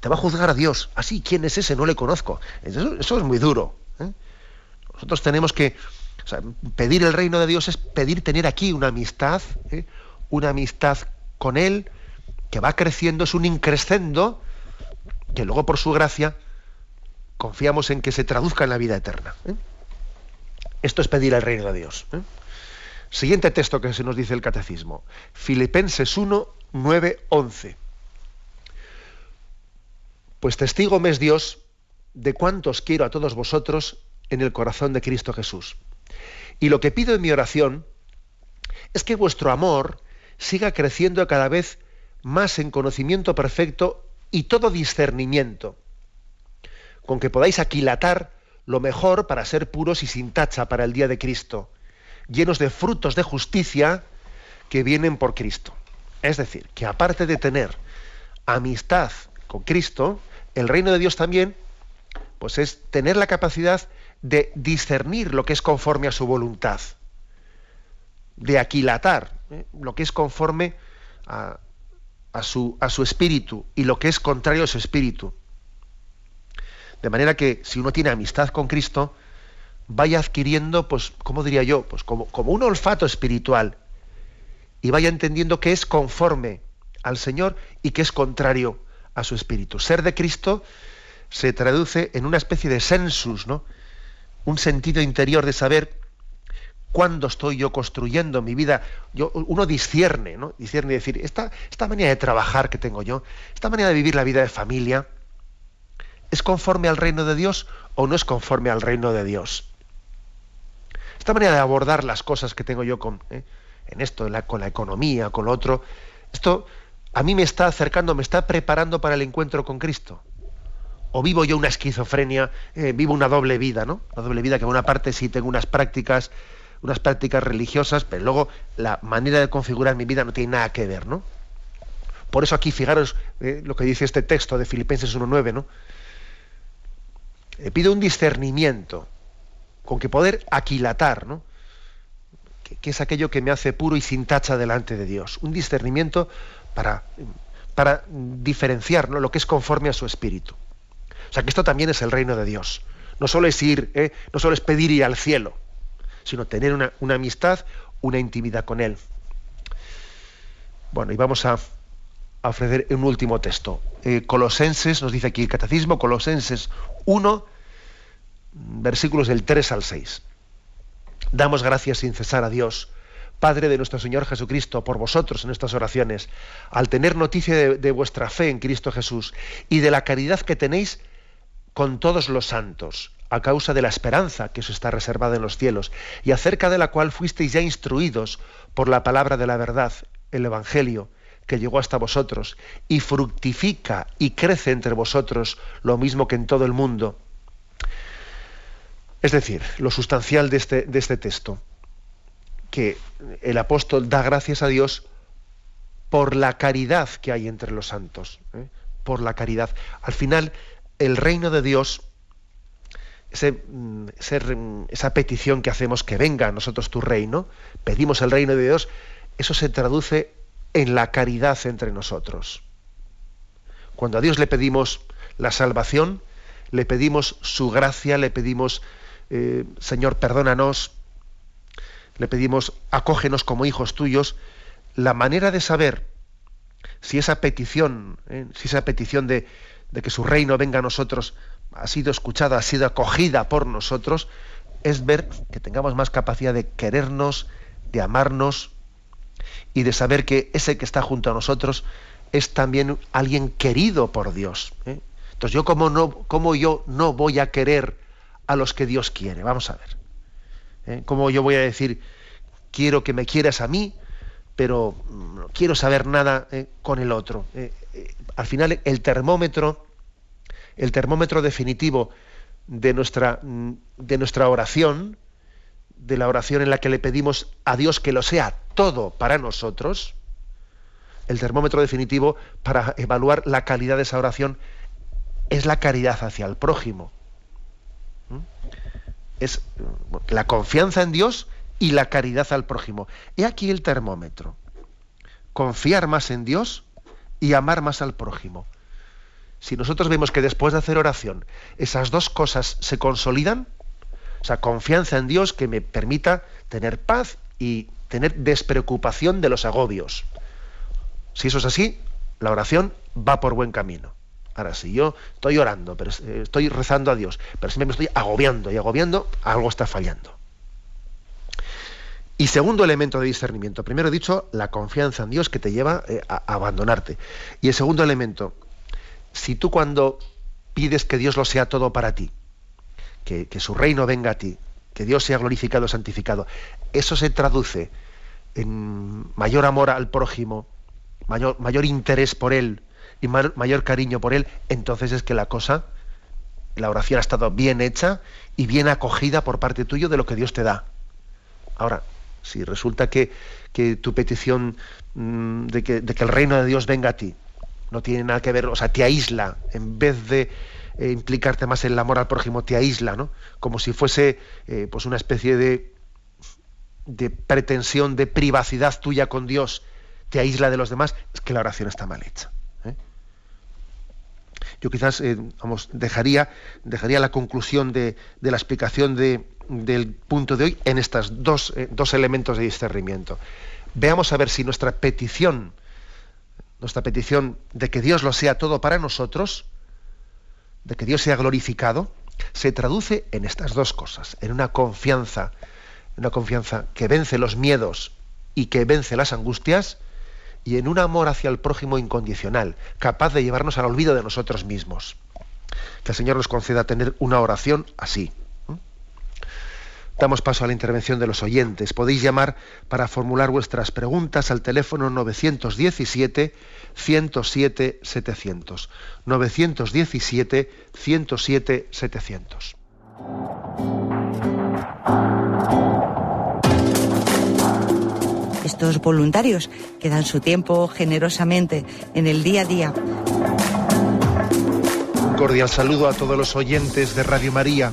te va a juzgar a Dios. Así, ¿quién es ese? No le conozco. Eso, eso es muy duro. Nosotros tenemos que pedir el reino de Dios es pedir tener aquí una amistad, ¿eh? una amistad con Él que va creciendo, es un increscendo que luego por su gracia confiamos en que se traduzca en la vida eterna. ¿eh? Esto es pedir el reino de Dios. ¿eh? Siguiente texto que se nos dice el catecismo. Filipenses 1, 9, 11. Pues testigo me es Dios de cuántos quiero a todos vosotros en el corazón de Cristo Jesús. Y lo que pido en mi oración es que vuestro amor siga creciendo cada vez más en conocimiento perfecto y todo discernimiento, con que podáis aquilatar lo mejor para ser puros y sin tacha para el día de Cristo, llenos de frutos de justicia que vienen por Cristo. Es decir, que aparte de tener amistad con Cristo, el reino de Dios también, pues es tener la capacidad de discernir lo que es conforme a su voluntad, de aquilatar ¿eh? lo que es conforme a, su, a su espíritu y lo que es contrario a su espíritu. De manera que si uno tiene amistad con Cristo, vaya adquiriendo, pues, ¿cómo diría yo? Pues como, un olfato espiritual y vaya entendiendo que es conforme al Señor y que es contrario a su espíritu. Ser de Cristo se traduce en una especie de sensus, ¿no? Un sentido interior de saber cuándo estoy yo construyendo mi vida. Yo, uno discierne, ¿no? Discierne decir, esta, esta manera de trabajar que tengo yo, esta manera de vivir la vida de familia, ¿es conforme al reino de Dios o no es conforme al reino de Dios? Esta manera de abordar las cosas que tengo yo con, ¿eh? en esto, con la economía, con lo otro, esto a mí me está acercando, me está preparando para el encuentro con Cristo o vivo yo una esquizofrenia, eh, vivo una doble vida, ¿no? Una doble vida que en una parte sí tengo unas prácticas, unas prácticas religiosas, pero luego la manera de configurar mi vida no tiene nada que ver, ¿no? Por eso aquí, fijaros eh, lo que dice este texto de Filipenses 1.9, ¿no? Le pido un discernimiento con que poder aquilatar, ¿no? Que, es aquello que me hace puro y sin tacha delante de Dios. Un discernimiento para, para diferenciar lo que es conforme a su espíritu. Sea que esto también es el reino de Dios. No solo es ir, ¿eh? no solo es pedir ir al cielo, sino tener una, amistad, una intimidad con Él. Bueno, y vamos a, ofrecer un último texto. Eh, Colosenses, nos dice aquí el catecismo, Colosenses 1, versículos del 3 al 6. Damos gracias sin cesar a Dios Padre de nuestro Señor Jesucristo, por vosotros en estas oraciones, al tener noticia de vuestra fe en Cristo Jesús y de la caridad que tenéis con todos los santos, a causa de la esperanza que os está reservada en los cielos, y acerca de la cual fuisteis ya instruidos por la palabra de la verdad, el Evangelio, que llegó hasta vosotros, y fructifica y crece entre vosotros lo mismo que en todo el mundo. Es decir, lo sustancial de este, de este texto, que el apóstol da gracias a Dios por la caridad que hay entre los santos, ¿eh? por la caridad. Al final, el reino de Dios, mm, esa petición que hacemos que venga a nosotros tu reino, pedimos el reino de Dios, eso se traduce en la caridad entre nosotros. Cuando a Dios le pedimos la salvación, le pedimos su gracia, le pedimos, eh, Señor, perdónanos, le pedimos, acógenos como hijos tuyos, la manera de saber si esa petición, eh, si esa petición de, de que su reino venga a nosotros ha sido escuchada, ha sido acogida por nosotros, es ver que tengamos más capacidad de querernos, de amarnos, y de saber que ese que está junto a nosotros es también alguien querido por Dios. ¿eh? Entonces yo como, no, como yo no voy a querer a los que Dios quiere, vamos a ver. ¿eh? ¿Cómo yo voy a decir, quiero que me quieras a mí, pero no quiero saber nada ¿eh? con el otro? Al final el termómetro, el termómetro definitivo de nuestra, de nuestra oración, de la oración en la que le pedimos a Dios que lo sea todo para nosotros, el termómetro definitivo para evaluar la calidad de esa oración es la caridad hacia el prójimo. ¿Mm? Es la confianza en Dios y la caridad al prójimo. He aquí el termómetro. Confiar más en Dios y amar más al prójimo. Si nosotros vemos que después de hacer oración esas dos cosas se consolidan, o sea, confianza en Dios que me permita tener paz y tener despreocupación de los agobios. Si eso es así, la oración va por buen camino. Ahora, si yo estoy orando, pero eh, estoy rezando a Dios, pero si me estoy agobiando y agobiando, algo está fallando. Y segundo elemento de discernimiento. Primero he dicho la confianza en Dios que te lleva eh, a abandonarte. Y el segundo elemento, si tú cuando pides que Dios lo sea todo para ti, que, su reino venga a ti, que Dios sea glorificado, santificado. Eso se traduce en mayor amor al prójimo, mayor, mayor interés por él y mayor, cariño por él, entonces es que la cosa, la oración ha estado bien hecha y bien acogida por parte tuyo de lo que Dios te da. Ahora, si resulta que, que tu petición mm, de, que, de que el reino de Dios venga a ti no tiene nada que ver, o sea, te aísla, en vez de eh, implicarte más en el amor al prójimo te aísla, ¿no? Como si fuese eh, pues una especie de, de pretensión de privacidad tuya con Dios, te aísla de los demás, es que la oración está mal hecha. ¿eh? Yo quizás vamos, dejaría, dejaría la conclusión de, de la explicación de, del punto de hoy en estos dos, dos elementos de discernimiento. Veamos a ver si nuestra petición, nuestra petición de que Dios lo sea todo para nosotros, de que Dios sea glorificado, se traduce en estas dos cosas, en una confianza, una confianza que vence los miedos y que vence las angustias, y en un amor hacia el prójimo incondicional, capaz de llevarnos al olvido de nosotros mismos. Que el Señor nos conceda tener una oración así. Damos paso a la intervención de los oyentes. Podéis llamar para formular vuestras preguntas al teléfono 917 107 700. 917 107 700. Estos voluntarios que dan su tiempo generosamente en el día a día. Un cordial saludo a todos los oyentes de Radio María.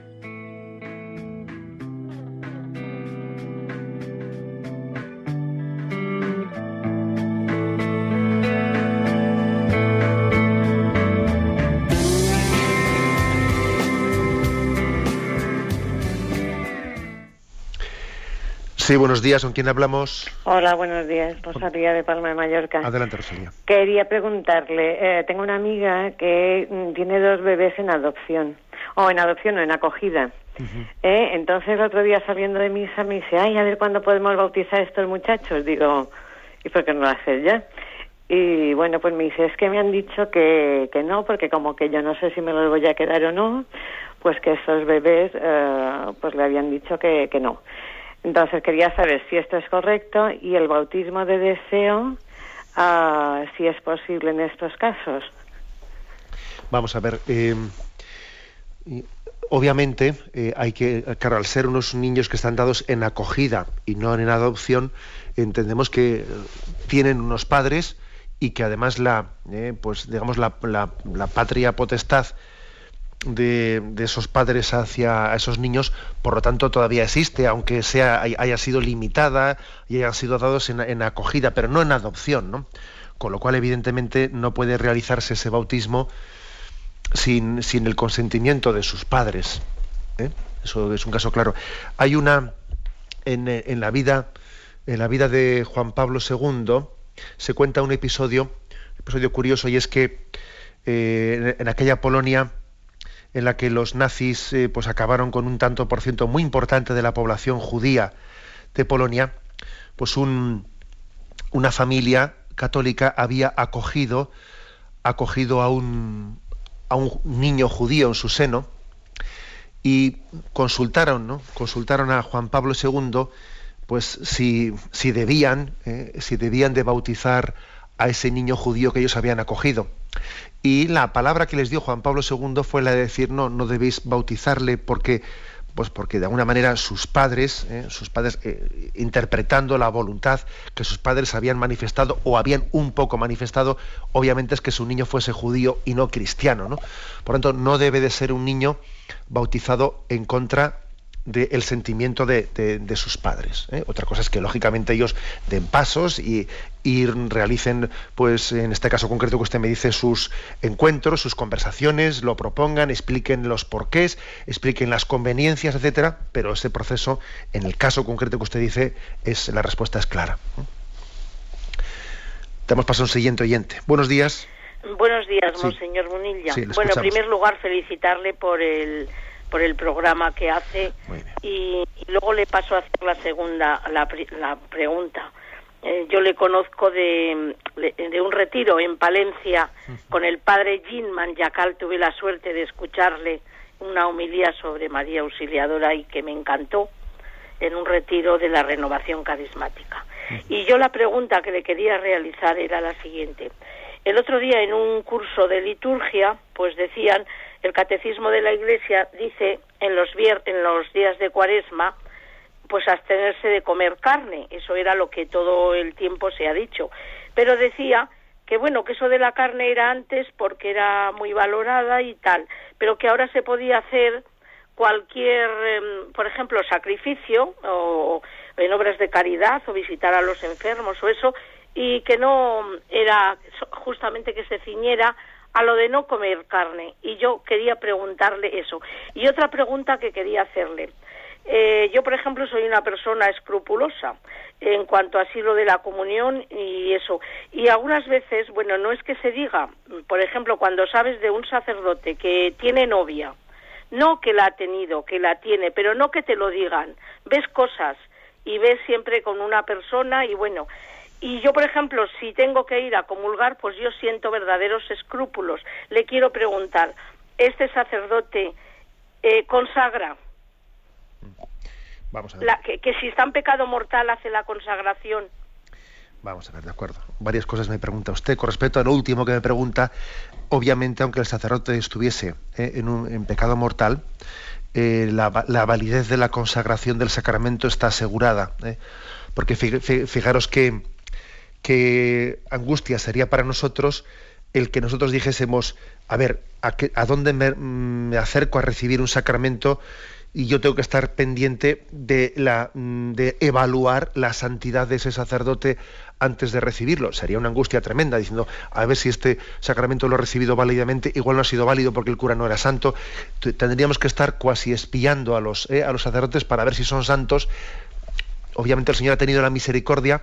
Sí, buenos días. ¿Con quién hablamos? Hola, buenos días. Rosalía de Palma de Mallorca. Adelante, Rosalía. Quería preguntarle, eh, tengo una amiga que mm, tiene dos bebés en adopción, o en adopción o en acogida. eh, entonces el otro día saliendo de misa me dice, ay, a ver cuándo podemos bautizar a estos muchachos. Digo, ¿y por qué no lo haces ya? Y bueno, pues me dice, es que me han dicho que, que no, porque como que yo no sé si me los voy a quedar o no, pues que esos bebés, eh, pues le habían dicho que, que no. Entonces quería saber si esto es correcto y el bautismo de deseo, uh, si es posible en estos casos. Vamos a ver. Eh, obviamente eh, hay que, claro, al ser unos niños que están dados en acogida y no en adopción, entendemos que tienen unos padres y que además la, eh, pues digamos la patria potestad de, esos padres hacia esos niños, por lo tanto todavía existe, aunque sea haya sido limitada y hayan sido dados en, acogida, pero no en adopción, ¿no? Con lo cual, evidentemente, no puede realizarse ese bautismo sin, sin el consentimiento de sus padres. ¿eh? Eso es un caso claro. Hay una en, en, la vida en la vida de Juan Pablo II se cuenta un episodio, episodio curioso y es que eh, en aquella Polonia en la que los nazis eh, pues acabaron con un tanto por ciento muy importante de la población judía de Polonia, pues un, una familia católica había acogido, acogido a un, a un niño judío en su seno y consultaron, ¿no? consultaron a Juan Pablo II pues si, si debían, eh, si debían de bautizar a ese niño judío que ellos habían acogido. Y la palabra que les dio Juan Pablo II fue la de decir, no, no debéis bautizarle porque, pues porque de alguna manera sus padres, eh, sus padres eh, interpretando la voluntad que sus padres habían manifestado o habían un poco manifestado, obviamente es que su niño fuese judío y no cristiano. ¿no? Por lo tanto, no debe de ser un niño bautizado en contra del sentimiento de, sus padres. ¿eh? Otra cosa es que lógicamente ellos den pasos y, realicen, pues en este caso concreto que usted me dice, sus encuentros, sus conversaciones, lo propongan, expliquen los porqués, expliquen las conveniencias, etcétera. Pero ese proceso, en el caso concreto que usted dice, es la respuesta es clara. Damos paso a un siguiente oyente. Buenos días. Buenos días, monseñor Munilla. bueno, en primer lugar, felicitarle por el por el programa que hace y, luego le paso a hacer la segunda la, la pregunta. Eh, yo le conozco de, de, un retiro en Palencia con el padre Jean Manjacal. Tuve la suerte de escucharle una homilía sobre María Auxiliadora y que me encantó en un retiro de la renovación carismática. Y yo la pregunta que le quería realizar era la siguiente. El otro día en un curso de liturgia, pues decían el catecismo de la Iglesia dice en los, en los días de cuaresma, pues abstenerse de comer carne. Eso era lo que todo el tiempo se ha dicho. Pero decía que bueno, que eso de la carne era antes porque era muy valorada y tal, pero que ahora se podía hacer cualquier, em, por ejemplo, sacrificio o en obras de caridad o visitar a los enfermos o eso, y que no era justamente que se ciñera a lo de no comer carne. Y yo quería preguntarle eso. Y otra pregunta que quería hacerle. Eh, yo, por ejemplo, soy una persona escrupulosa en cuanto a así lo de la comunión y eso. Y algunas veces, bueno, no es que se diga, por ejemplo, cuando sabes de un sacerdote que tiene novia, no que la ha tenido, que la tiene, pero no que te lo digan. Ves cosas y ves siempre con una persona y bueno, y yo, por ejemplo, si tengo que ir a comulgar, pues yo siento verdaderos escrúpulos. Le quiero preguntar, este sacerdote eh, consagra. Vamos a ver. que, que si está en pecado mortal hace la consagración. Vamos a ver, de acuerdo. Varias cosas me pregunta usted. Con respecto a lo último que me pregunta, obviamente, aunque el sacerdote estuviese eh, en, un, en, pecado mortal, eh, la, validez de la consagración del sacramento está asegurada. Porque fijaros que, que angustia sería para nosotros el que nosotros dijésemos, a ver, ¿a, a dónde me, acerco a recibir un sacramento y yo tengo que estar pendiente de, la, mm, de evaluar la santidad de ese sacerdote antes de recibirlo. Sería una angustia tremenda diciendo, a ver si este sacramento lo he recibido válidamente, igual no ha sido válido porque el cura no era santo. Tendríamos que estar cuasi espiando a los, eh, a los sacerdotes para ver si son santos. Obviamente el Señor ha tenido la misericordia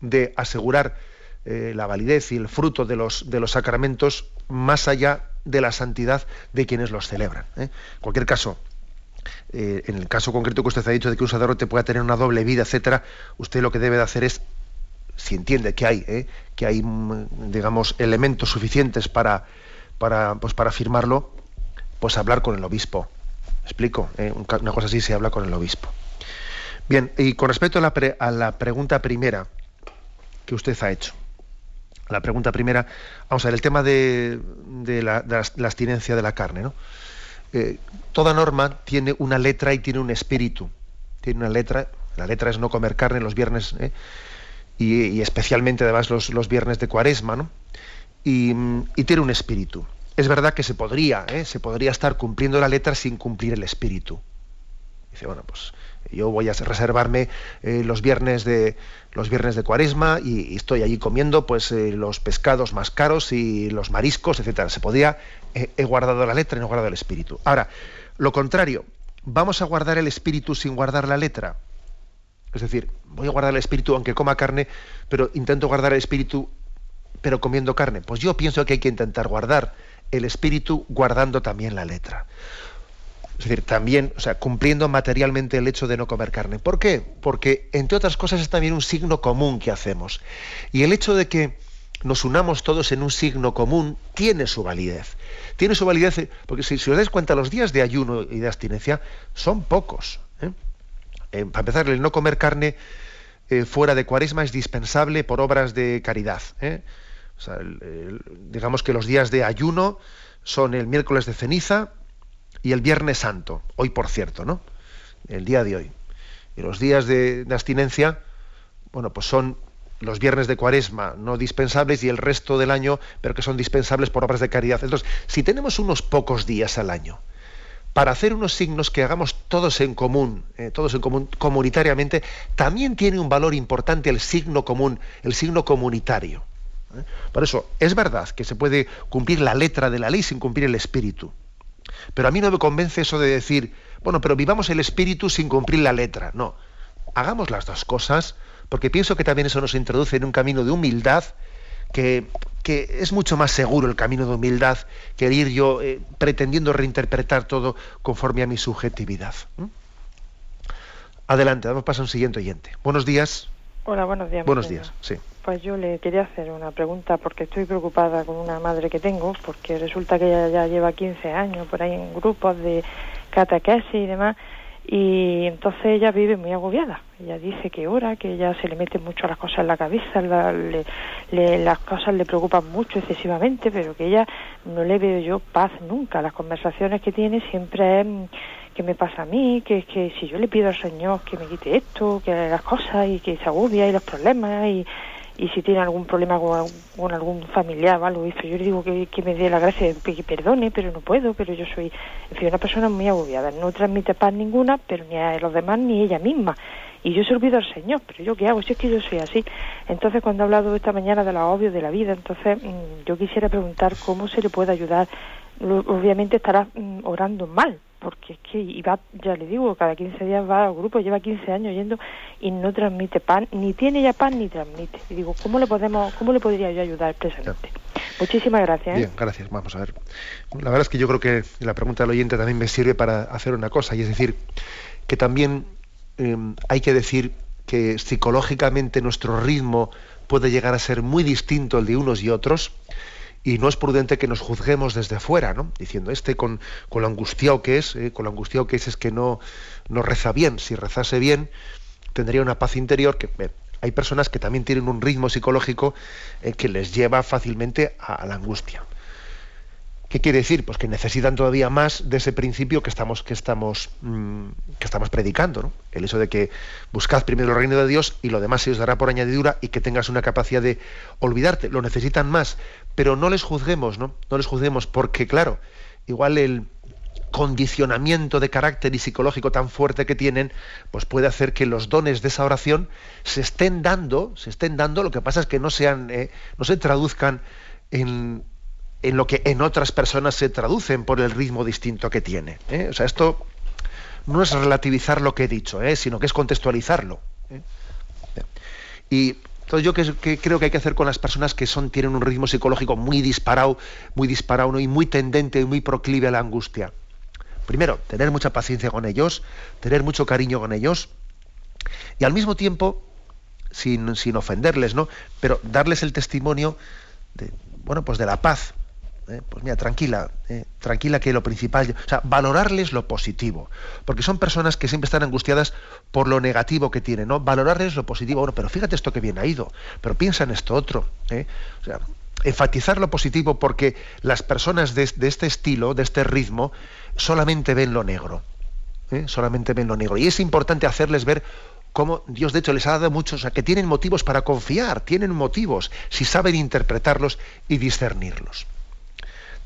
de asegurar eh, la validez y el fruto de los, de los sacramentos más allá de la santidad de quienes los celebran. ¿eh? En cualquier caso, eh, en el caso concreto que usted ha dicho de que un sacerdote pueda tener una doble vida, etcétera, usted lo que debe de hacer es, si entiende que hay, que hay, mm, digamos, elementos suficientes para, para, pues para afirmarlo, pues hablar con el obispo. explico? ¿Eh? Una cosa así se habla con el obispo. Bien, y con respecto a la, a la pregunta primera que usted ha hecho, la pregunta primera, vamos a ver, el tema de, la, de la abstinencia de la carne, ¿no? Eh, toda norma tiene una letra y tiene un espíritu. Tiene una letra, la letra es no comer carne los viernes, ¿eh? y, especialmente además los, viernes de cuaresma, ¿no? Y, tiene un espíritu. Es verdad que se podría, ¿eh? se podría estar cumpliendo la letra sin cumplir el espíritu. Dice, bueno, pues yo voy a reservarme los viernes de los viernes de cuaresma y, estoy allí comiendo pues los pescados más caros y los mariscos etcétera se podría he, guardado la letra y no he guardado el espíritu. Ahora, lo contrario, ¿vamos a guardar el espíritu sin guardar la letra? Es decir, voy a guardar el espíritu aunque coma carne, pero intento guardar el espíritu pero comiendo carne. Pues yo pienso que hay que intentar guardar el espíritu guardando también la letra. Es decir, también, o sea, cumpliendo materialmente el hecho de no comer carne. ¿Por qué? Porque, entre otras cosas, es también un signo común que hacemos. Y el hecho de que nos unamos todos en un signo común tiene su validez. Tiene su validez eh, porque si, os dais cuenta, los días de ayuno y de abstinencia son pocos. ¿eh? Eh, para empezar, el no comer carne fuera de cuaresma es dispensable por obras de caridad. digamos que los días de ayuno son el miércoles de ceniza y el viernes santo, hoy por cierto, ¿no? El día de hoy. Y los días de, abstinencia, bueno, pues son los viernes de cuaresma no dispensables y el resto del año, pero que son dispensables por obras de caridad. Entonces, si tenemos unos pocos días al año para hacer unos signos que hagamos todos en común, eh, todos en común, comunitariamente, también tiene un valor importante el signo común, el signo comunitario. ¿eh? Por eso, es verdad que se puede cumplir la letra de la ley sin cumplir el espíritu. Pero a mí no me convence eso de decir, bueno, pero vivamos el espíritu sin cumplir la letra. No, hagamos las dos cosas porque pienso que también eso nos introduce en un camino de humildad que, es mucho más seguro el camino de humildad que ir yo eh, pretendiendo reinterpretar todo conforme a mi subjetividad. Adelante, damos paso a un siguiente oyente. Buenos días. Hola, buenos días. Buenos días, sí. Pues yo le quería hacer una pregunta porque estoy preocupada con una madre que tengo, porque resulta que ella ya lleva 15 años por ahí en grupos de catequesis y demás, y entonces ella vive muy agobiada. Ella dice que ora, que ella se le mete mucho las cosas en la cabeza, las cosas le preocupan mucho excesivamente, pero que ella no le veo yo paz nunca. Las conversaciones que tiene siempre es mm, que me pasa a mí, que, que si yo le pido al Señor que me quite esto, que las cosas y que se agobia y los problemas y, y si tiene algún problema con, algún familiar o eso yo le digo que, me dé la gracia, que perdone, pero no puedo, pero yo soy, en fin, una persona muy agobiada, no transmite paz ninguna, pero ni a los demás ni ella misma. Y yo he servido al Señor, pero yo qué hago, si es que yo soy así. Entonces, cuando he hablado esta mañana de los obvio de la vida, entonces mm, yo quisiera preguntar cómo se le puede ayudar. Obviamente estará mm, orando mal, porque es que iba, ya le digo, cada 15 días va al grupo, lleva 15 años yendo y no transmite pan, ni tiene ya pan ni transmite. Y digo, ¿cómo le podemos, cómo le podría yo ayudar precisamente? Muchísimas gracias. ¿eh? Bien, gracias. Vamos a ver. La verdad es que yo creo que la pregunta del oyente también me sirve para hacer una cosa, y es decir, que también em, hay que decir que psicológicamente nuestro ritmo puede llegar a ser muy distinto el de unos y otros y no es prudente que nos juzguemos desde fuera, ¿no? Diciendo, este con, con lo angustiado que es, eh, con lo angustiado que es es que no, no reza bien. Si rezase bien, tendría una paz interior que... hay personas que también tienen un ritmo psicológico eh, que les lleva fácilmente a la angustia. ¿Qué quiere decir? Pues que necesitan todavía más de ese principio que estamos, que estamos, mm, que estamos predicando, ¿no? El hecho de que buscad primero el reino de Dios y lo demás se os dará por añadidura y que tengas una capacidad de olvidarte. Lo necesitan más, pero no les juzguemos, ¿no? No les juzguemos porque, claro, igual el condicionamiento de carácter y psicológico tan fuerte que tienen, pues puede hacer que los dones de esa oración se estén dando, se estén dando. Lo que pasa es que no sean, eh, no se traduzcan en en lo que en otras personas se traducen por el ritmo distinto que tiene. ¿eh? O sea, esto no es relativizar lo que he dicho, ¿eh? sino que es contextualizarlo. Y entonces yo que, creo que hay que hacer con las personas que son, tienen un ritmo psicológico muy disparado, muy disparado y muy tendente y muy proclive a la angustia. Primero, tener mucha paciencia con ellos, tener mucho cariño con ellos y al mismo tiempo, sin, sin ofenderles, ¿no? Pero darles el testimonio de, bueno, pues de la paz, ¿eh? pues mira, tranquila, ¿eh? tranquila que lo principal, o sea, valorarles lo positivo, porque son personas que siempre están angustiadas por lo negativo que tienen, ¿no? Valorarles lo positivo, bueno, pero fíjate esto que bien ha ido, pero piensa en esto otro, ¿eh? o sea, enfatizar lo positivo porque las personas de, este estilo, de este ritmo, solamente ven lo negro, solamente ven lo negro, y es importante hacerles ver cómo Dios de hecho les ha dado muchos, o sea, que tienen motivos para confiar, tienen motivos, si saben interpretarlos y discernirlos.